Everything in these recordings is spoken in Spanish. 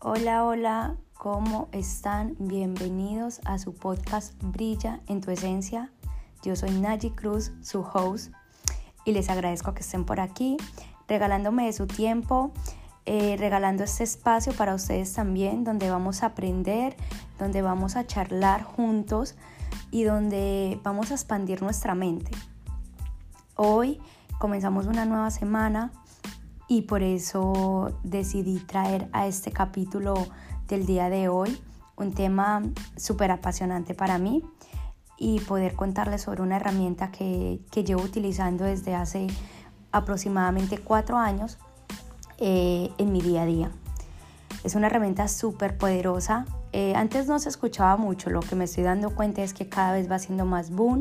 Hola, hola, ¿cómo están? Bienvenidos a su podcast Brilla en tu esencia. Yo soy Naji Cruz, su host, y les agradezco que estén por aquí, regalándome de su tiempo, eh, regalando este espacio para ustedes también, donde vamos a aprender, donde vamos a charlar juntos y donde vamos a expandir nuestra mente. Hoy comenzamos una nueva semana y por eso decidí traer a este capítulo del día de hoy un tema súper apasionante para mí y poder contarles sobre una herramienta que, llevo utilizando desde hace aproximadamente cuatro años eh, en mi día a día. Es una herramienta súper poderosa. Eh, antes no se escuchaba mucho, lo que me estoy dando cuenta es que cada vez va siendo más boom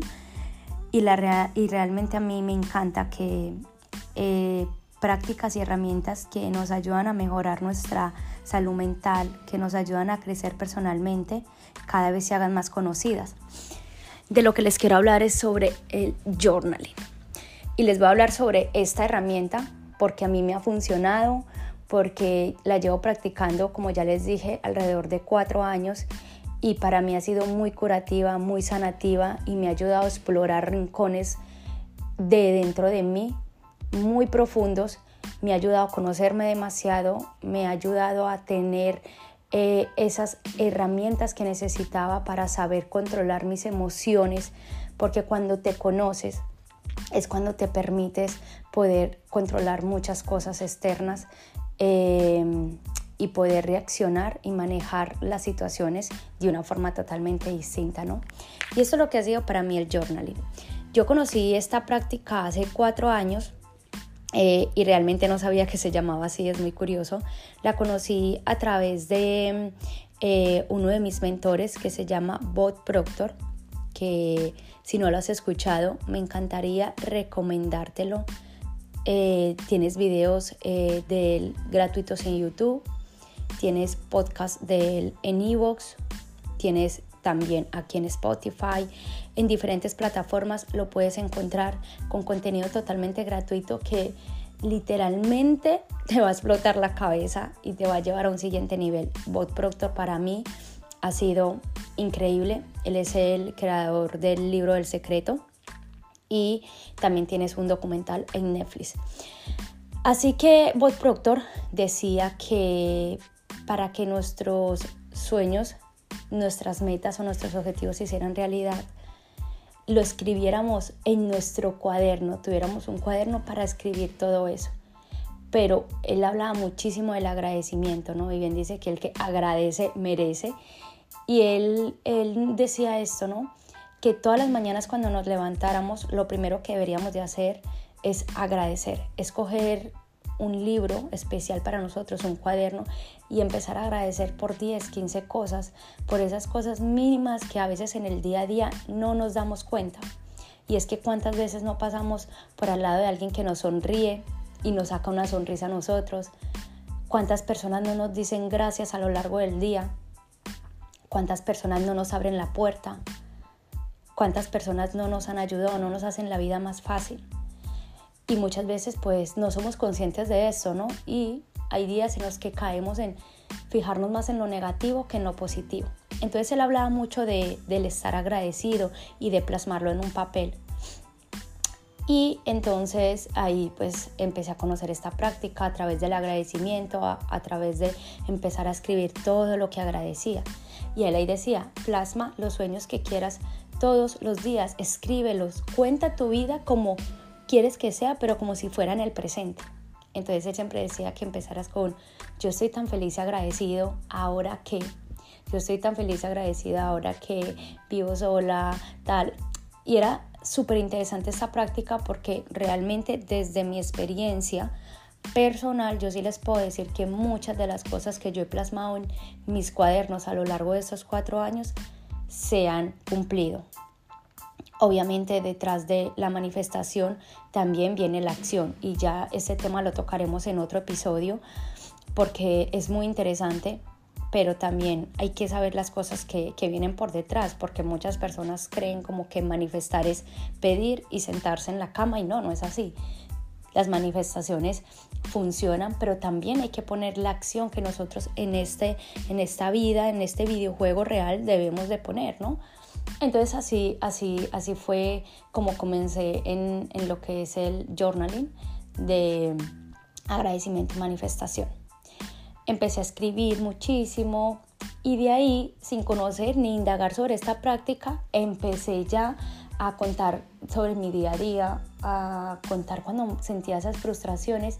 y, la y realmente a mí me encanta que eh, prácticas y herramientas que nos ayudan a mejorar nuestra salud mental, que nos ayudan a crecer personalmente, cada vez se hagan más conocidas. De lo que les quiero hablar es sobre el journaling. Y les voy a hablar sobre esta herramienta porque a mí me ha funcionado, porque la llevo practicando, como ya les dije, alrededor de cuatro años y para mí ha sido muy curativa, muy sanativa y me ha ayudado a explorar rincones de dentro de mí muy profundos, me ha ayudado a conocerme demasiado, me ha ayudado a tener eh, esas herramientas que necesitaba para saber controlar mis emociones, porque cuando te conoces es cuando te permites poder controlar muchas cosas externas em, y poder reaccionar y manejar las situaciones de una forma totalmente distinta, ¿no? Y esto es lo que ha sido para mí el journaling. Yo conocí esta práctica hace cuatro años eh, y realmente no sabía que se llamaba así, es muy curioso. La conocí a través de eh, uno de mis mentores que se llama Bob Proctor, que si no lo has escuchado, me encantaría recomendártelo. Eh, tienes videos gratuitos en YouTube, tienes podcast de él en Evox, tienes también aquí en Spotify, en diferentes plataformas lo puedes encontrar con contenido totalmente gratuito que literalmente te va a explotar la cabeza y te va a llevar a un siguiente nivel. Bot Proctor para mí ha sido increíble. Él es el creador del libro del secreto y también tienes un documental en Netflix. Así que Bot Proctor decía que para que nuestros sueños nuestras metas o nuestros objetivos se hicieran realidad, lo escribiéramos en nuestro cuaderno, tuviéramos un cuaderno para escribir todo eso. Pero él hablaba muchísimo del agradecimiento, ¿no? Y bien dice que el que agradece merece. Y él, él decía esto, ¿no? Que todas las mañanas cuando nos levantáramos, lo primero que deberíamos de hacer es agradecer, escoger un libro especial para nosotros, un cuaderno, y empezar a agradecer por 10, 15 cosas, por esas cosas mínimas que a veces en el día a día no nos damos cuenta. Y es que cuántas veces no pasamos por al lado de alguien que nos sonríe y nos saca una sonrisa a nosotros. Cuántas personas no nos dicen gracias a lo largo del día. Cuántas personas no nos abren la puerta. Cuántas personas no nos han ayudado, no nos hacen la vida más fácil y muchas veces pues no somos conscientes de eso, ¿no? Y hay días en los que caemos en fijarnos más en lo negativo que en lo positivo. Entonces él hablaba mucho de, del estar agradecido y de plasmarlo en un papel. Y entonces ahí pues empecé a conocer esta práctica a través del agradecimiento, a, a, través de empezar a escribir todo lo que agradecía. Y él ahí decía, plasma los sueños que quieras todos los días, escríbelos, cuenta tu vida como quieres que sea, pero como si fuera en el presente. Entonces él siempre decía que empezaras con, yo estoy tan feliz y agradecido ahora que, yo estoy tan feliz y agradecida ahora que vivo sola, tal. Y era súper interesante esta práctica porque realmente desde mi experiencia personal yo sí les puedo decir que muchas de las cosas que yo he plasmado en mis cuadernos a lo largo de estos cuatro años se han cumplido. Obviamente detrás de la manifestación también viene la acción y ya ese tema lo tocaremos en otro episodio porque es muy interesante, pero también hay que saber las cosas que, que vienen por detrás porque muchas personas creen como que manifestar es pedir y sentarse en la cama y no, no es así. las manifestaciones funcionan, pero también hay que poner la acción que nosotros en, este, en esta vida, en este videojuego real debemos de poner, ¿no? Entonces así, así, así fue como comencé en, en lo que es el journaling de agradecimiento y manifestación. Empecé a escribir muchísimo y de ahí, sin conocer ni indagar sobre esta práctica, empecé ya a contar sobre mi día a día, a contar cuando sentía esas frustraciones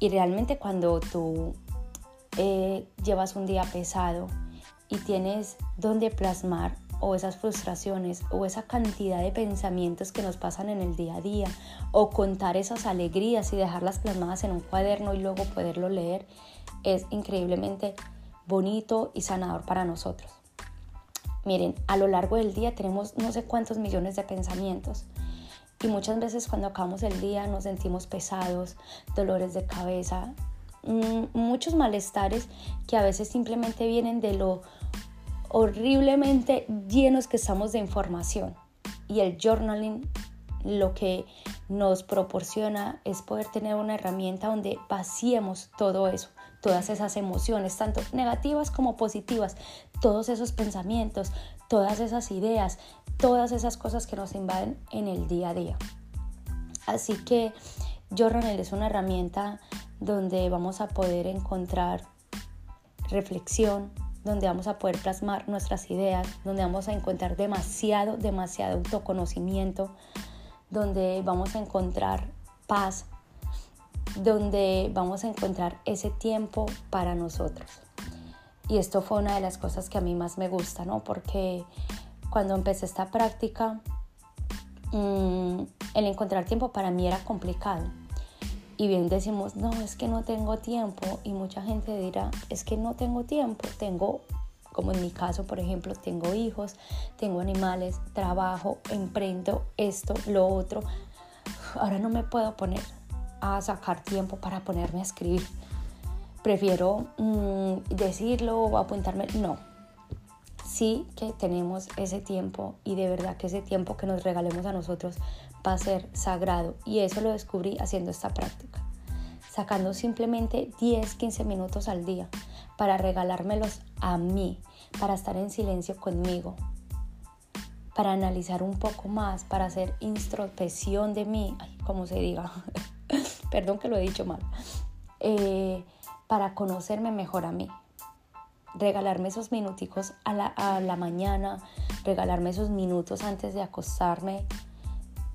y realmente cuando tú eh, llevas un día pesado y tienes donde plasmar o esas frustraciones o esa cantidad de pensamientos que nos pasan en el día a día o contar esas alegrías y dejarlas plasmadas en un cuaderno y luego poderlo leer es increíblemente bonito y sanador para nosotros. Miren, a lo largo del día tenemos no sé cuántos millones de pensamientos y muchas veces cuando acabamos el día nos sentimos pesados, dolores de cabeza, mm, muchos malestares que a veces simplemente vienen de lo horriblemente llenos que estamos de información. Y el journaling lo que nos proporciona es poder tener una herramienta donde vaciemos todo eso, todas esas emociones, tanto negativas como positivas, todos esos pensamientos, todas esas ideas, todas esas cosas que nos invaden en el día a día. Así que Journal es una herramienta donde vamos a poder encontrar reflexión, donde vamos a poder plasmar nuestras ideas, donde vamos a encontrar demasiado, demasiado autoconocimiento, donde vamos a encontrar paz, donde vamos a encontrar ese tiempo para nosotros. Y esto fue una de las cosas que a mí más me gusta, ¿no? Porque cuando empecé esta práctica, mm, el encontrar tiempo para mí era complicado. Y bien decimos, no, es que no tengo tiempo. Y mucha gente dirá, es que no tengo tiempo, tengo como en mi caso, por ejemplo, tengo hijos, tengo animales, trabajo, emprendo esto, lo otro. Ahora no me puedo poner a sacar tiempo para ponerme a escribir. Prefiero mm, decirlo o apuntarme. No. Sí que tenemos ese tiempo y de verdad que ese tiempo que nos regalemos a nosotros va a ser sagrado. Y eso lo descubrí haciendo esta práctica. Sacando simplemente 10, 15 minutos al día para regalármelos a mí, para estar en silencio conmigo, para analizar un poco más, para hacer introspección de mí, como se diga, perdón que lo he dicho mal, eh, para conocerme mejor a mí. Regalarme esos minuticos a la mañana, regalarme esos minutos antes de acostarme,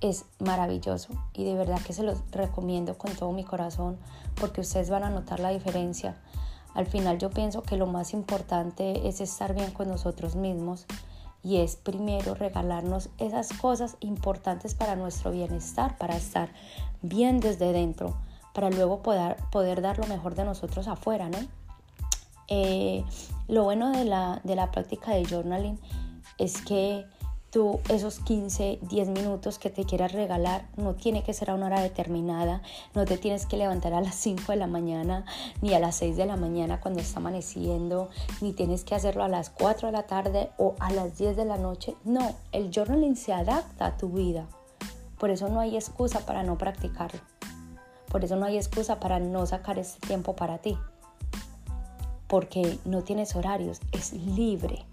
es maravilloso y de verdad que se los recomiendo con todo mi corazón porque ustedes van a notar la diferencia al final yo pienso que lo más importante es estar bien con nosotros mismos y es primero regalarnos esas cosas importantes para nuestro bienestar, para estar bien desde dentro, para luego poder, poder dar lo mejor de nosotros afuera, ¿no? Eh, lo bueno de la, de la práctica de journaling es que tú esos 15, 10 minutos que te quieras regalar no tiene que ser a una hora determinada, no te tienes que levantar a las 5 de la mañana ni a las 6 de la mañana cuando está amaneciendo, ni tienes que hacerlo a las 4 de la tarde o a las 10 de la noche. No, el journaling se adapta a tu vida. Por eso no hay excusa para no practicarlo. Por eso no hay excusa para no sacar este tiempo para ti. Porque no tienes horarios, es libre.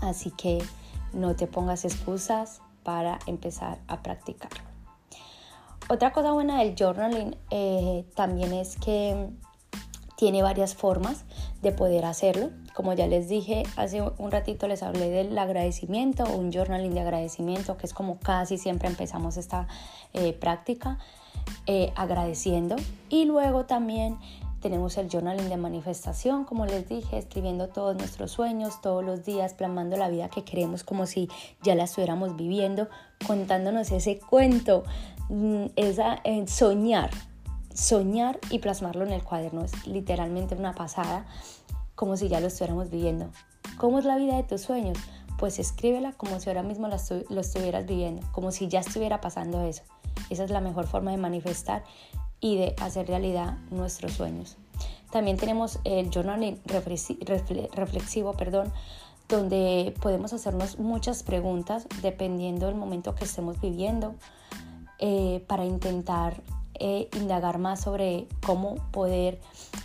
Así que no te pongas excusas para empezar a practicarlo. Otra cosa buena del journaling eh, también es que tiene varias formas de poder hacerlo. Como ya les dije, hace un ratito les hablé del agradecimiento, un journaling de agradecimiento, que es como casi siempre empezamos esta eh, práctica, eh, agradeciendo. Y luego también tenemos el journaling de manifestación, como les dije, escribiendo todos nuestros sueños todos los días, plasmando la vida que queremos como si ya la estuviéramos viviendo, contándonos ese cuento, mm, esa eh, soñar, soñar y plasmarlo en el cuaderno es literalmente una pasada, como si ya lo estuviéramos viviendo. ¿Cómo es la vida de tus sueños? Pues escríbela como si ahora mismo lo, lo estuvieras viviendo, como si ya estuviera pasando eso. Esa es la mejor forma de manifestar y de hacer realidad nuestros sueños. También tenemos el journaling reflexivo, perdón, donde podemos hacernos muchas preguntas dependiendo del momento que estemos viviendo eh, para intentar eh, indagar más sobre cómo poder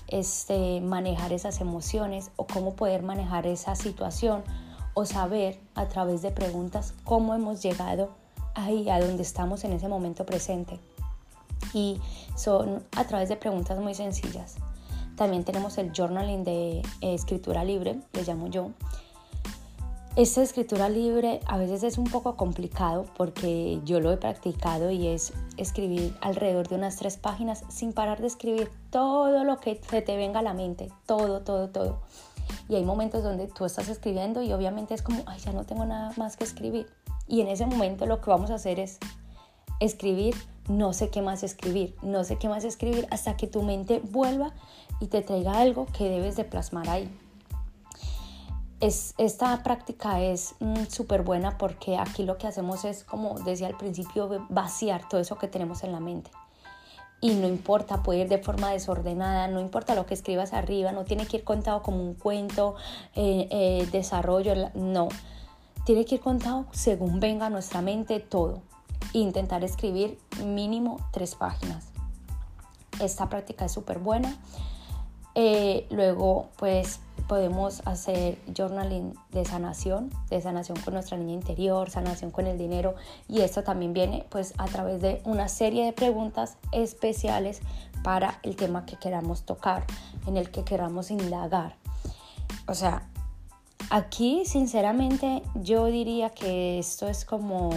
este, manejar esas emociones o cómo poder manejar esa situación o saber a través de preguntas cómo hemos llegado ahí, a donde estamos en ese momento presente. Y son a través de preguntas muy sencillas. También tenemos el journaling de eh, escritura libre, le llamo yo. Esta escritura libre a veces es un poco complicado porque yo lo he practicado y es escribir alrededor de unas tres páginas sin parar de escribir todo lo que se te venga a la mente, todo, todo, todo. Y hay momentos donde tú estás escribiendo y obviamente es como, ay, ya no tengo nada más que escribir. Y en ese momento lo que vamos a hacer es escribir, no sé qué más escribir, no sé qué más escribir hasta que tu mente vuelva y te traiga algo que debes de plasmar ahí. Es, esta práctica es mm, súper buena porque aquí lo que hacemos es, como decía al principio, vaciar todo eso que tenemos en la mente. Y no importa, puede ir de forma desordenada, no importa lo que escribas arriba, no tiene que ir contado como un cuento, eh, eh, desarrollo, no tiene que ir contado según venga nuestra mente todo. Intentar escribir mínimo tres páginas. Esta práctica es súper buena. Eh, luego, pues podemos hacer journaling de sanación, de sanación con nuestra niña interior, sanación con el dinero y esto también viene pues a través de una serie de preguntas especiales para el tema que queramos tocar, en el que queramos indagar. O sea, Aquí, sinceramente, yo diría que esto es como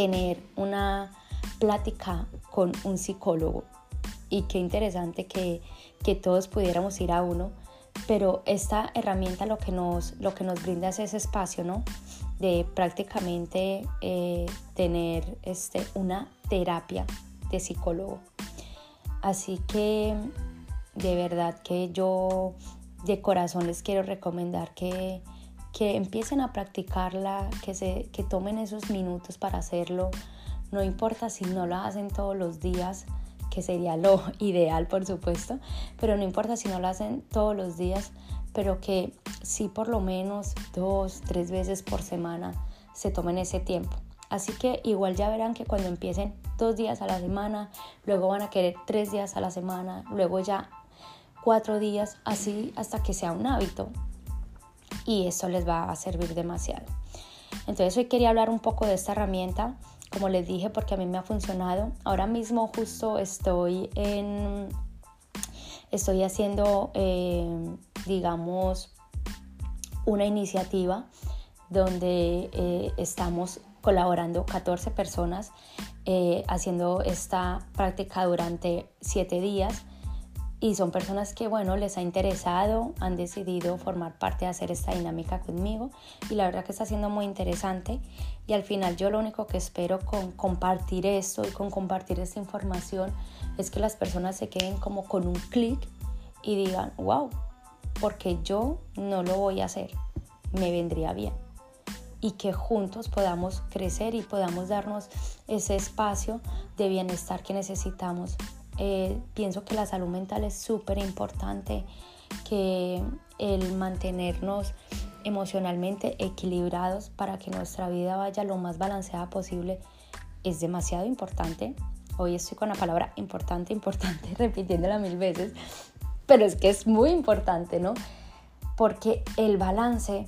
tener una plática con un psicólogo. Y qué interesante que, todos pudiéramos ir a uno. Pero esta herramienta lo que nos, lo que nos brinda es ese espacio, ¿no? De prácticamente eh, tener este, una terapia de psicólogo. Así que de verdad que yo de corazón les quiero recomendar que, que empiecen a practicarla, que, se, que tomen esos minutos para hacerlo. No importa si no lo hacen todos los días, que sería lo ideal, por supuesto, pero no importa si no lo hacen todos los días, pero que sí por lo menos dos, tres veces por semana se tomen ese tiempo. Así que igual ya verán que cuando empiecen dos días a la semana, luego van a querer tres días a la semana, luego ya cuatro días, así hasta que sea un hábito. Y eso les va a servir demasiado. Entonces hoy quería hablar un poco de esta herramienta, como les dije, porque a mí me ha funcionado. Ahora mismo justo estoy en... Estoy haciendo, eh, digamos, una iniciativa donde eh, estamos colaborando 14 personas eh, haciendo esta práctica durante 7 días y son personas que, bueno, les ha interesado, han decidido formar parte de hacer esta dinámica conmigo y la verdad que está siendo muy interesante y al final yo lo único que espero con compartir esto y con compartir esta información es que las personas se queden como con un clic y digan, wow, porque yo no lo voy a hacer, me vendría bien y que juntos podamos crecer y podamos darnos ese espacio de bienestar que necesitamos eh, pienso que la salud mental es súper importante, que el mantenernos emocionalmente equilibrados para que nuestra vida vaya lo más balanceada posible es demasiado importante. Hoy estoy con la palabra importante, importante, repitiéndola mil veces, pero es que es muy importante, ¿no? Porque el balance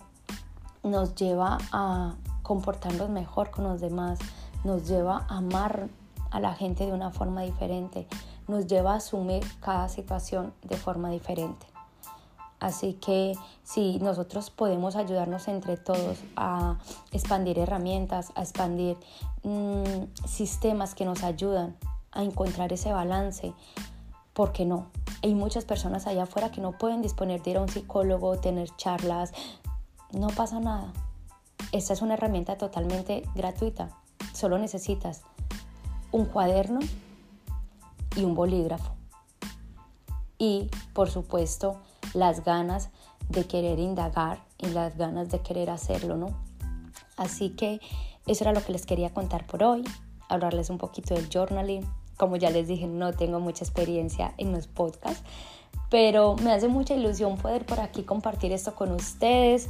nos lleva a comportarnos mejor con los demás, nos lleva a amar a la gente de una forma diferente, nos lleva a asumir cada situación de forma diferente. Así que si nosotros podemos ayudarnos entre todos a expandir herramientas, a expandir mm, sistemas que nos ayudan a encontrar ese balance, ¿por qué no? Hay muchas personas allá afuera que no pueden disponer de ir a un psicólogo, tener charlas, no pasa nada. Esta es una herramienta totalmente gratuita. Solo necesitas un cuaderno y un bolígrafo. Y, por supuesto, las ganas de querer indagar y las ganas de querer hacerlo, ¿no? Así que eso era lo que les quería contar por hoy, hablarles un poquito del journaling. Como ya les dije, no tengo mucha experiencia en los podcasts, pero me hace mucha ilusión poder por aquí compartir esto con ustedes,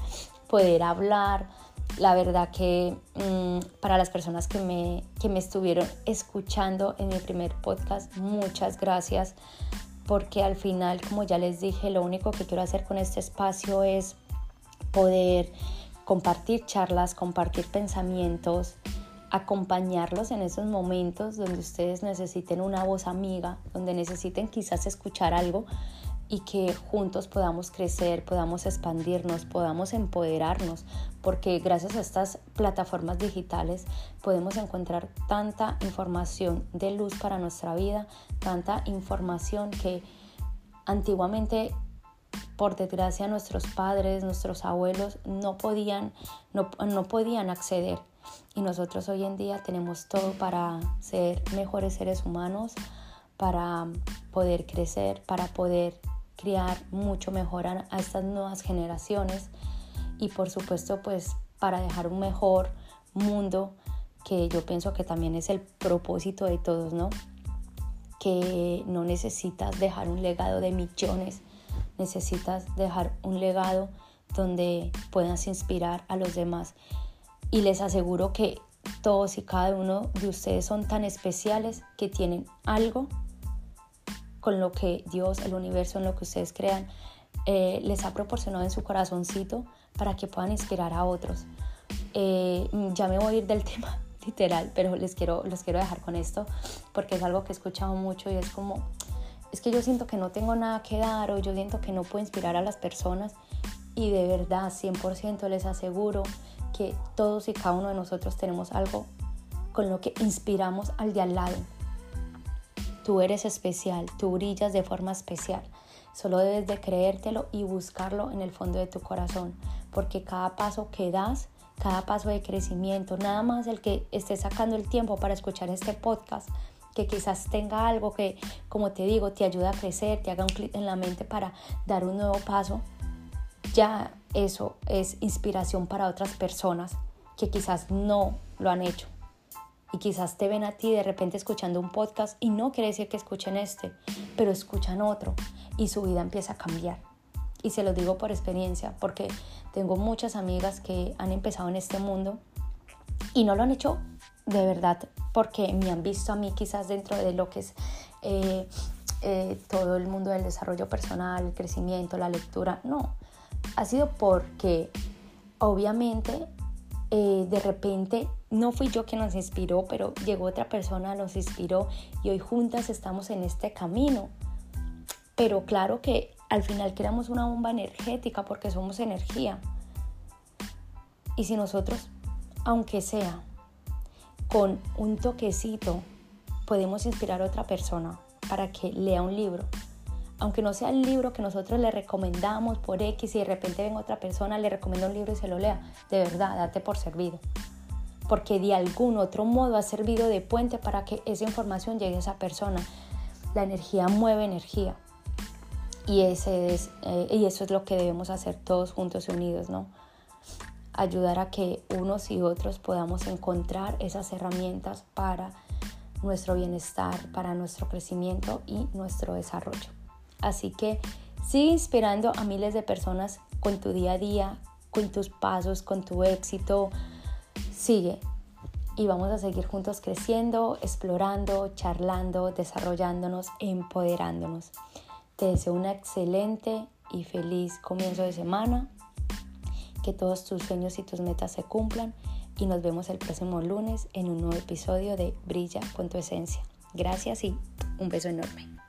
poder hablar. La verdad que mm, para las personas que me, que me estuvieron escuchando en mi primer podcast, muchas gracias porque al final, como ya les dije, lo único que quiero hacer con este espacio es poder compartir charlas, compartir pensamientos, acompañarlos en esos momentos donde ustedes necesiten una voz amiga, donde necesiten quizás escuchar algo y que juntos podamos crecer, podamos expandirnos, podamos empoderarnos, porque gracias a estas plataformas digitales podemos encontrar tanta información de luz para nuestra vida, tanta información que antiguamente por desgracia nuestros padres, nuestros abuelos no podían, no, no podían acceder. Y nosotros hoy en día tenemos todo para ser mejores seres humanos, para poder crecer, para poder criar mucho mejor a, estas nuevas generaciones y por supuesto pues para dejar un mejor mundo que yo pienso que también es el propósito de todos, ¿no? Que no necesitas dejar un legado de millones, necesitas dejar un legado donde puedas inspirar a los demás. Y les aseguro que todos y cada uno de ustedes son tan especiales que tienen algo con lo que Dios, el universo, en lo que ustedes crean, eh, les ha proporcionado en su corazoncito para que puedan inspirar a otros. Eh, ya me voy a ir del tema literal, pero les quiero, les quiero dejar con esto porque es algo que he escuchado mucho y es como, es que yo siento que no tengo nada que dar o yo siento que no puedo inspirar a las personas y de verdad 100% les aseguro que todos y cada uno de nosotros tenemos algo con lo que inspiramos al de al lado. Tú eres especial, tú brillas de forma especial. Solo debes de creértelo y buscarlo en el fondo de tu corazón, porque cada paso que das, cada paso de crecimiento, nada más el que estés sacando el tiempo para escuchar este podcast, que quizás tenga algo que, como te digo, te ayuda a crecer, te haga un clic en la mente para dar un nuevo paso, ya eso es inspiración para otras personas que quizás no lo han hecho y quizás te ven a ti de repente escuchando un podcast y no quiere decir que escuchen este, pero escuchan otro y su vida empieza a cambiar. Y se lo digo por experiencia, porque tengo muchas amigas que han empezado en este mundo y no lo han hecho de verdad porque me han visto a mí quizás dentro de lo que es eh, eh, todo el mundo del desarrollo personal, el crecimiento, la lectura. No, ha sido porque obviamente eh, de repente no fui yo quien nos inspiró, pero llegó otra persona, nos inspiró y hoy juntas estamos en este camino. Pero claro que al final creamos una bomba energética porque somos energía. Y si nosotros, aunque sea con un toquecito, podemos inspirar a otra persona para que lea un libro, aunque no sea el libro que nosotros le recomendamos por X y de repente ven otra persona, le recomienda un libro y se lo lea, de verdad, date por servido. Porque de algún otro modo ha servido de puente para que esa información llegue a esa persona. La energía mueve energía. Y, ese es, eh, y eso es lo que debemos hacer todos juntos y unidos, ¿no? Ayudar a que unos y otros podamos encontrar esas herramientas para nuestro bienestar, para nuestro crecimiento y nuestro desarrollo. Así que sigue inspirando a miles de personas con tu día a día, con tus pasos, con tu éxito. Sigue y vamos a seguir juntos creciendo, explorando, charlando, desarrollándonos, empoderándonos. Te deseo una excelente y feliz comienzo de semana. Que todos tus sueños y tus metas se cumplan y nos vemos el próximo lunes en un nuevo episodio de Brilla con tu esencia. Gracias y un beso enorme.